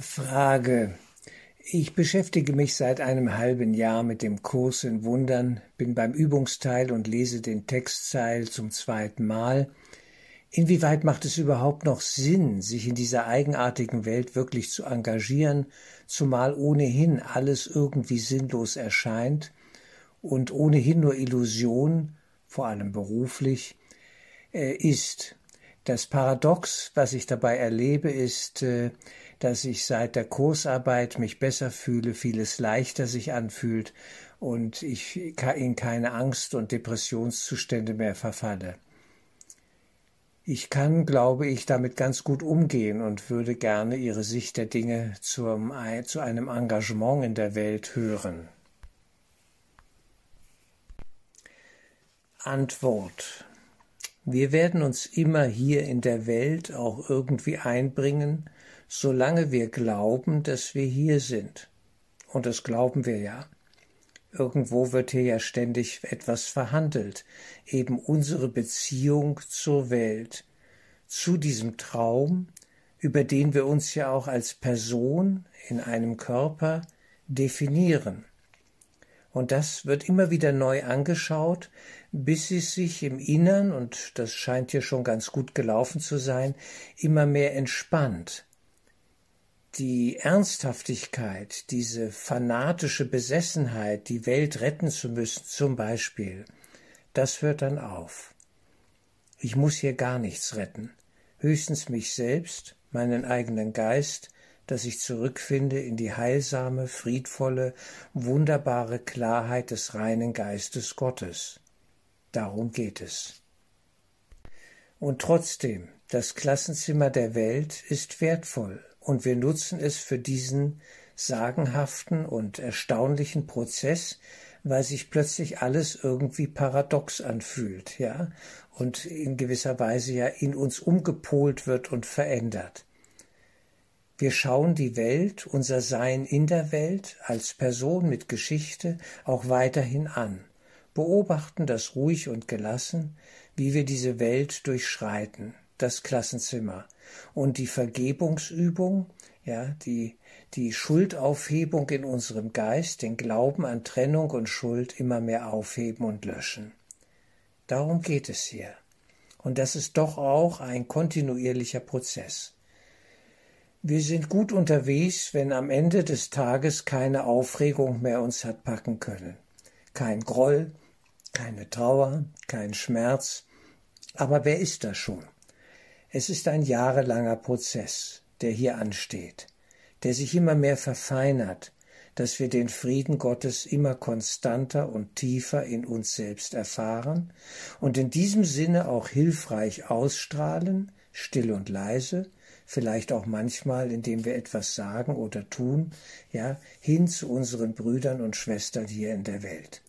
Frage. Ich beschäftige mich seit einem halben Jahr mit dem Kurs in Wundern, bin beim Übungsteil und lese den Textteil zum zweiten Mal. Inwieweit macht es überhaupt noch Sinn, sich in dieser eigenartigen Welt wirklich zu engagieren, zumal ohnehin alles irgendwie sinnlos erscheint und ohnehin nur Illusion, vor allem beruflich, äh, ist? Das Paradox, was ich dabei erlebe, ist, äh, dass ich seit der Kursarbeit mich besser fühle, vieles leichter sich anfühlt und ich in keine Angst und Depressionszustände mehr verfalle. Ich kann, glaube ich, damit ganz gut umgehen und würde gerne Ihre Sicht der Dinge zum, zu einem Engagement in der Welt hören. Antwort wir werden uns immer hier in der Welt auch irgendwie einbringen, solange wir glauben, dass wir hier sind. Und das glauben wir ja. Irgendwo wird hier ja ständig etwas verhandelt, eben unsere Beziehung zur Welt, zu diesem Traum, über den wir uns ja auch als Person in einem Körper definieren. Und das wird immer wieder neu angeschaut, bis es sich im Innern, und das scheint hier schon ganz gut gelaufen zu sein, immer mehr entspannt. Die Ernsthaftigkeit, diese fanatische Besessenheit, die Welt retten zu müssen, zum Beispiel, das hört dann auf. Ich muss hier gar nichts retten, höchstens mich selbst, meinen eigenen Geist, dass ich zurückfinde in die heilsame, friedvolle, wunderbare Klarheit des reinen Geistes Gottes. Darum geht es. Und trotzdem, das Klassenzimmer der Welt ist wertvoll und wir nutzen es für diesen sagenhaften und erstaunlichen Prozess, weil sich plötzlich alles irgendwie paradox anfühlt, ja, und in gewisser Weise ja in uns umgepolt wird und verändert. Wir schauen die Welt, unser Sein in der Welt als Person mit Geschichte auch weiterhin an, beobachten das ruhig und gelassen, wie wir diese Welt durchschreiten, das Klassenzimmer und die Vergebungsübung, ja, die, die Schuldaufhebung in unserem Geist, den Glauben an Trennung und Schuld immer mehr aufheben und löschen. Darum geht es hier. Und das ist doch auch ein kontinuierlicher Prozess. Wir sind gut unterwegs, wenn am Ende des Tages keine Aufregung mehr uns hat packen können. Kein Groll, keine Trauer, kein Schmerz. Aber wer ist das schon? Es ist ein jahrelanger Prozess, der hier ansteht, der sich immer mehr verfeinert, dass wir den Frieden Gottes immer konstanter und tiefer in uns selbst erfahren und in diesem Sinne auch hilfreich ausstrahlen, still und leise, vielleicht auch manchmal, indem wir etwas sagen oder tun, ja, hin zu unseren Brüdern und Schwestern hier in der Welt.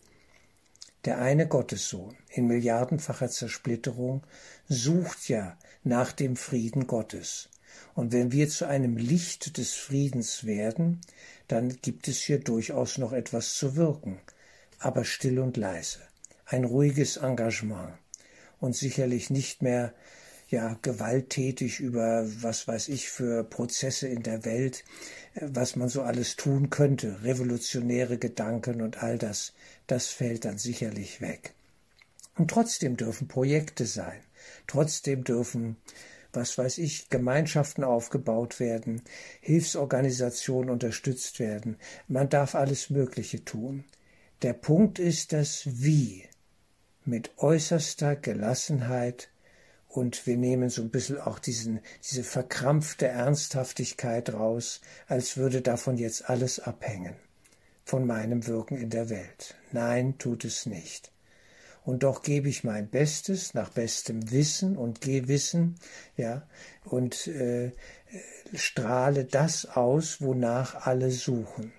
Der eine Gottessohn in milliardenfacher Zersplitterung sucht ja nach dem Frieden Gottes. Und wenn wir zu einem Licht des Friedens werden, dann gibt es hier durchaus noch etwas zu wirken, aber still und leise, ein ruhiges Engagement. Und sicherlich nicht mehr ja gewalttätig über was weiß ich für Prozesse in der Welt, äh, was man so alles tun könnte, revolutionäre Gedanken und all das, das fällt dann sicherlich weg. Und trotzdem dürfen Projekte sein, trotzdem dürfen was weiß ich, Gemeinschaften aufgebaut werden, Hilfsorganisationen unterstützt werden. Man darf alles Mögliche tun. Der Punkt ist das Wie mit äußerster Gelassenheit und wir nehmen so ein bisschen auch diesen, diese verkrampfte Ernsthaftigkeit raus, als würde davon jetzt alles abhängen, von meinem Wirken in der Welt. Nein, tut es nicht. Und doch gebe ich mein Bestes nach bestem Wissen und Gewissen, ja, und äh, strahle das aus, wonach alle suchen.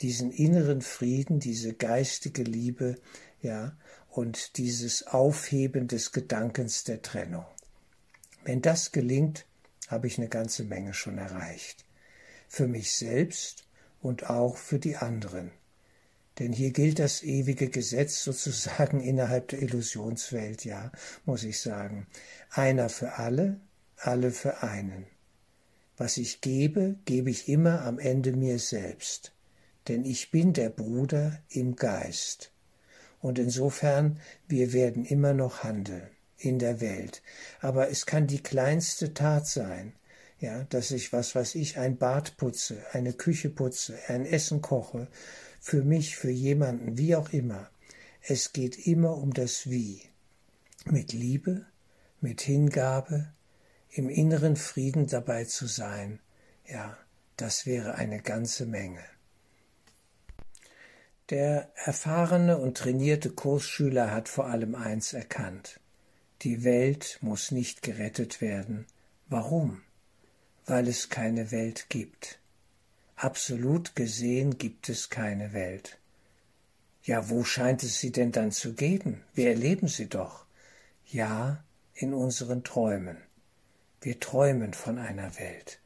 Diesen inneren Frieden, diese geistige Liebe, ja, und dieses Aufheben des Gedankens der Trennung. Wenn das gelingt, habe ich eine ganze Menge schon erreicht. Für mich selbst und auch für die anderen. Denn hier gilt das ewige Gesetz sozusagen innerhalb der Illusionswelt, ja, muss ich sagen. Einer für alle, alle für einen. Was ich gebe, gebe ich immer am Ende mir selbst, denn ich bin der Bruder im Geist. Und insofern, wir werden immer noch handeln in der Welt. Aber es kann die kleinste Tat sein, ja, dass ich, was weiß ich, ein Bad putze, eine Küche putze, ein Essen koche, für mich, für jemanden, wie auch immer. Es geht immer um das Wie. Mit Liebe, mit Hingabe, im inneren Frieden dabei zu sein, ja, das wäre eine ganze Menge. Der erfahrene und trainierte Kursschüler hat vor allem eins erkannt. Die Welt muss nicht gerettet werden. Warum? Weil es keine Welt gibt. Absolut gesehen gibt es keine Welt. Ja, wo scheint es sie denn dann zu geben? Wir erleben sie doch. Ja, in unseren Träumen. Wir träumen von einer Welt.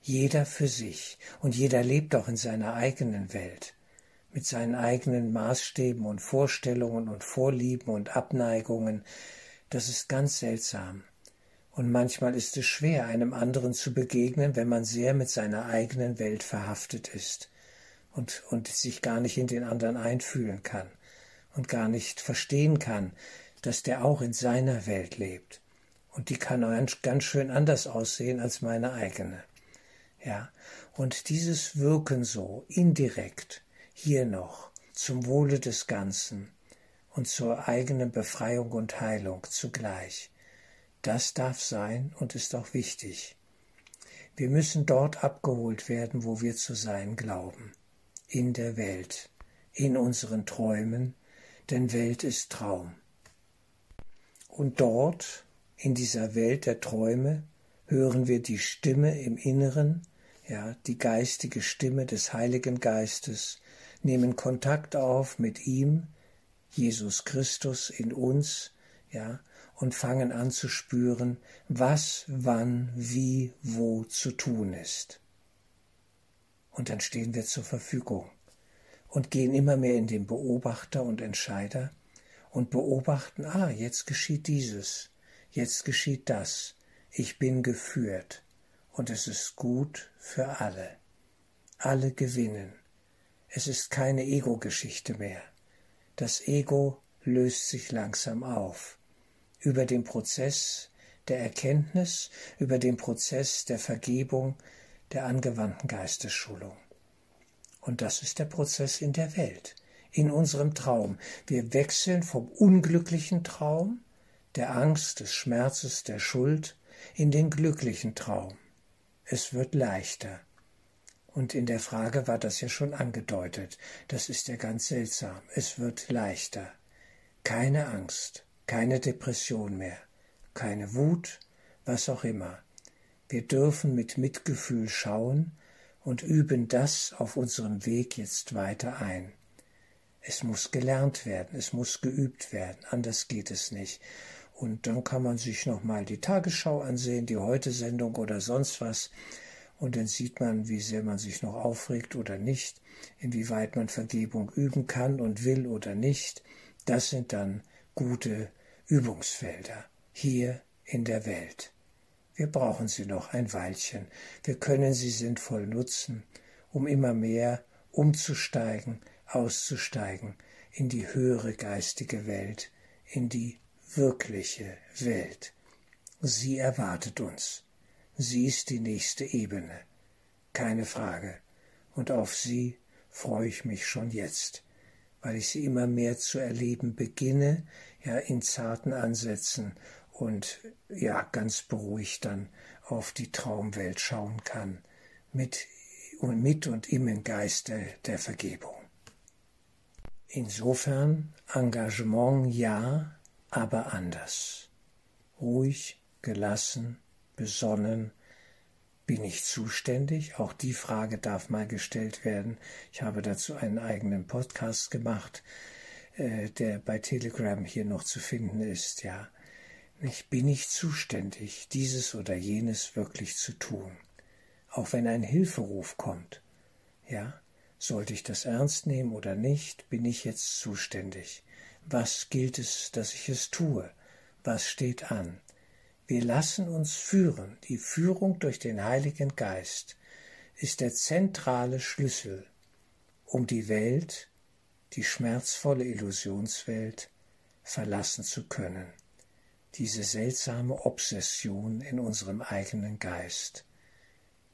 Jeder für sich und jeder lebt auch in seiner eigenen Welt, mit seinen eigenen Maßstäben und Vorstellungen und Vorlieben und Abneigungen, das ist ganz seltsam. Und manchmal ist es schwer, einem anderen zu begegnen, wenn man sehr mit seiner eigenen Welt verhaftet ist und, und sich gar nicht in den anderen einfühlen kann und gar nicht verstehen kann, dass der auch in seiner Welt lebt. Und die kann ganz schön anders aussehen als meine eigene. Ja, und dieses Wirken so indirekt hier noch zum Wohle des Ganzen, und zur eigenen Befreiung und Heilung zugleich. Das darf sein und ist auch wichtig. Wir müssen dort abgeholt werden, wo wir zu sein glauben, in der Welt, in unseren Träumen, denn Welt ist Traum. Und dort, in dieser Welt der Träume, hören wir die Stimme im Inneren, ja, die geistige Stimme des Heiligen Geistes, nehmen Kontakt auf mit ihm, Jesus Christus in uns, ja, und fangen an zu spüren, was, wann, wie, wo zu tun ist. Und dann stehen wir zur Verfügung und gehen immer mehr in den Beobachter und Entscheider und beobachten, ah, jetzt geschieht dieses, jetzt geschieht das, ich bin geführt und es ist gut für alle. Alle gewinnen. Es ist keine Ego-Geschichte mehr. Das Ego löst sich langsam auf. Über den Prozess der Erkenntnis, über den Prozess der Vergebung, der angewandten Geistesschulung. Und das ist der Prozess in der Welt, in unserem Traum. Wir wechseln vom unglücklichen Traum, der Angst, des Schmerzes, der Schuld, in den glücklichen Traum. Es wird leichter. Und in der Frage war das ja schon angedeutet. Das ist ja ganz seltsam. Es wird leichter. Keine Angst, keine Depression mehr, keine Wut, was auch immer. Wir dürfen mit Mitgefühl schauen und üben das auf unserem Weg jetzt weiter ein. Es muss gelernt werden, es muss geübt werden, anders geht es nicht. Und dann kann man sich nochmal die Tagesschau ansehen, die Heute-Sendung oder sonst was und dann sieht man, wie sehr man sich noch aufregt oder nicht, inwieweit man Vergebung üben kann und will oder nicht. Das sind dann gute Übungsfelder hier in der Welt. Wir brauchen sie noch ein Weilchen. Wir können sie sinnvoll nutzen, um immer mehr umzusteigen, auszusteigen in die höhere geistige Welt, in die wirkliche Welt. Sie erwartet uns. Sie ist die nächste Ebene, keine Frage, und auf sie freue ich mich schon jetzt, weil ich sie immer mehr zu erleben beginne, ja in zarten Ansätzen und ja ganz beruhigt dann auf die Traumwelt schauen kann, mit und mit und im Geiste der Vergebung. Insofern Engagement ja, aber anders. Ruhig, gelassen, besonnen, bin ich zuständig? Auch die Frage darf mal gestellt werden. Ich habe dazu einen eigenen Podcast gemacht, äh, der bei Telegram hier noch zu finden ist, ja. Ich bin nicht zuständig, dieses oder jenes wirklich zu tun. Auch wenn ein Hilferuf kommt, ja. Sollte ich das ernst nehmen oder nicht, bin ich jetzt zuständig. Was gilt es, dass ich es tue? Was steht an? Wir lassen uns führen. Die Führung durch den Heiligen Geist ist der zentrale Schlüssel, um die Welt, die schmerzvolle Illusionswelt, verlassen zu können. Diese seltsame Obsession in unserem eigenen Geist.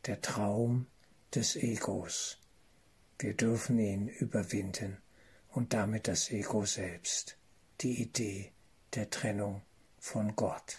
Der Traum des Egos. Wir dürfen ihn überwinden und damit das Ego selbst, die Idee der Trennung von Gott.